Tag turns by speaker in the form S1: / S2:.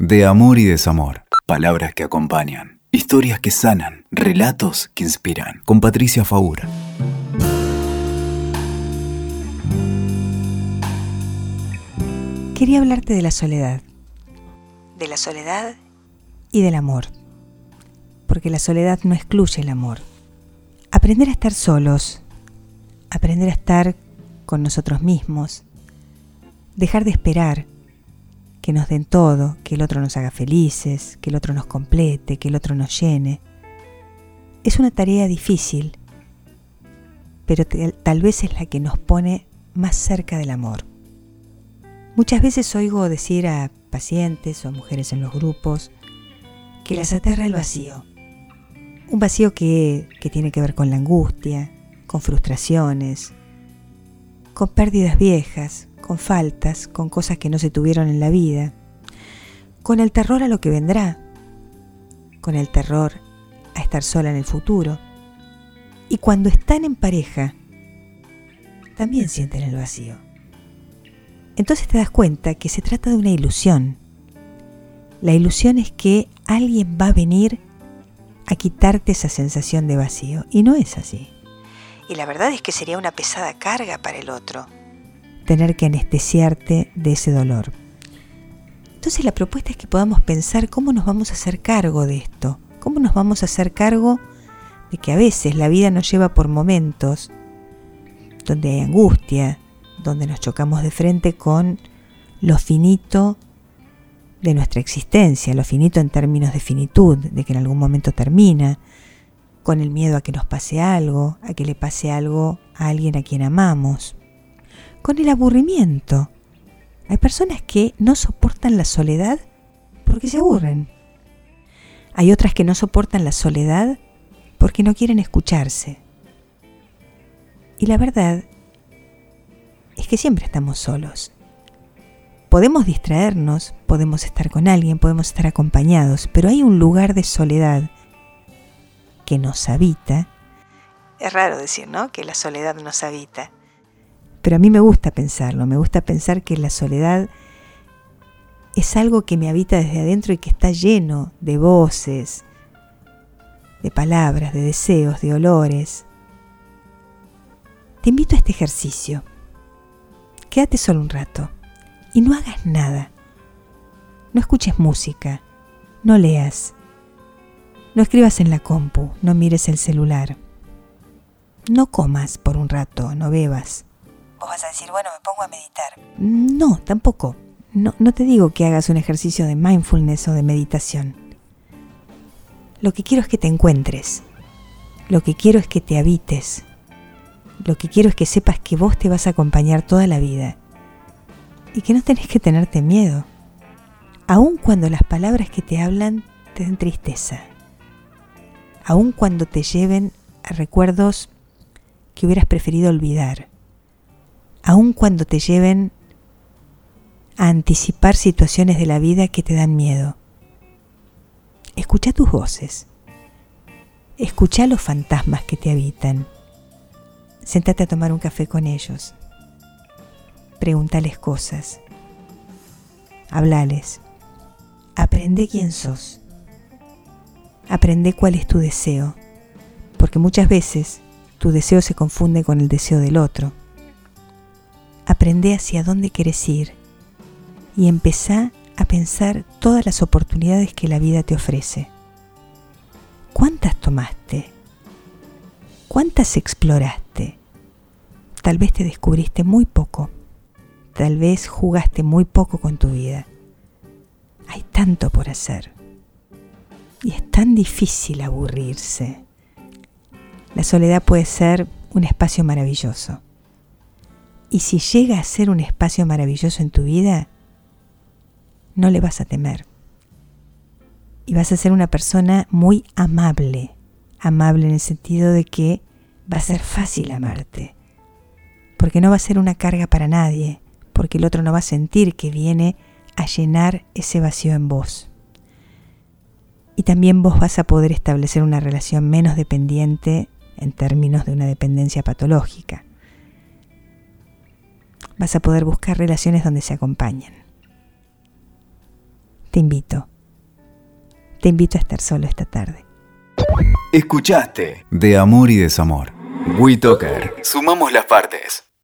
S1: De amor y desamor. Palabras que acompañan. Historias que sanan. Relatos que inspiran. Con Patricia Faura.
S2: Quería hablarte de la soledad. De la soledad y del amor. Porque la soledad no excluye el amor. Aprender a estar solos. Aprender a estar con nosotros mismos. Dejar de esperar que nos den todo, que el otro nos haga felices, que el otro nos complete, que el otro nos llene. Es una tarea difícil, pero tal vez es la que nos pone más cerca del amor. Muchas veces oigo decir a pacientes o mujeres en los grupos que las aterra el vacío. Un vacío que, que tiene que ver con la angustia, con frustraciones, con pérdidas viejas, con faltas, con cosas que no se tuvieron en la vida, con el terror a lo que vendrá, con el terror a estar sola en el futuro. Y cuando están en pareja, también sienten el vacío. Entonces te das cuenta que se trata de una ilusión. La ilusión es que alguien va a venir a quitarte esa sensación de vacío. Y no es así. Y la verdad es que sería una pesada carga para el otro tener que anestesiarte de ese dolor. Entonces la propuesta es que podamos pensar cómo nos vamos a hacer cargo de esto, cómo nos vamos a hacer cargo de que a veces la vida nos lleva por momentos donde hay angustia, donde nos chocamos de frente con lo finito de nuestra existencia, lo finito en términos de finitud, de que en algún momento termina, con el miedo a que nos pase algo, a que le pase algo a alguien a quien amamos con el aburrimiento. Hay personas que no soportan la soledad porque se aburren. Hay otras que no soportan la soledad porque no quieren escucharse. Y la verdad es que siempre estamos solos. Podemos distraernos, podemos estar con alguien, podemos estar acompañados, pero hay un lugar de soledad que nos habita. Es raro decir, ¿no? Que la soledad nos habita. Pero a mí me gusta pensarlo, me gusta pensar que la soledad es algo que me habita desde adentro y que está lleno de voces, de palabras, de deseos, de olores. Te invito a este ejercicio. Quédate solo un rato y no hagas nada. No escuches música, no leas, no escribas en la compu, no mires el celular. No comas por un rato, no bebas. Vos vas a decir, bueno, me pongo a meditar. No, tampoco. No, no te digo que hagas un ejercicio de mindfulness o de meditación. Lo que quiero es que te encuentres. Lo que quiero es que te habites. Lo que quiero es que sepas que vos te vas a acompañar toda la vida. Y que no tenés que tenerte miedo. Aun cuando las palabras que te hablan te den tristeza. Aun cuando te lleven a recuerdos que hubieras preferido olvidar aun cuando te lleven a anticipar situaciones de la vida que te dan miedo. Escucha tus voces. Escucha los fantasmas que te habitan. Séntate a tomar un café con ellos. Pregúntales cosas. Hablales. Aprende quién sos. Aprende cuál es tu deseo. Porque muchas veces tu deseo se confunde con el deseo del otro aprende hacia dónde quieres ir y empezá a pensar todas las oportunidades que la vida te ofrece. ¿Cuántas tomaste? ¿Cuántas exploraste? Tal vez te descubriste muy poco. Tal vez jugaste muy poco con tu vida. Hay tanto por hacer. Y es tan difícil aburrirse. La soledad puede ser un espacio maravilloso. Y si llega a ser un espacio maravilloso en tu vida, no le vas a temer. Y vas a ser una persona muy amable. Amable en el sentido de que va a ser fácil amarte. Porque no va a ser una carga para nadie. Porque el otro no va a sentir que viene a llenar ese vacío en vos. Y también vos vas a poder establecer una relación menos dependiente en términos de una dependencia patológica vas a poder buscar relaciones donde se acompañen. Te invito, te invito a estar solo esta tarde.
S1: Escuchaste De Amor y Desamor. WeToker. Sumamos las partes.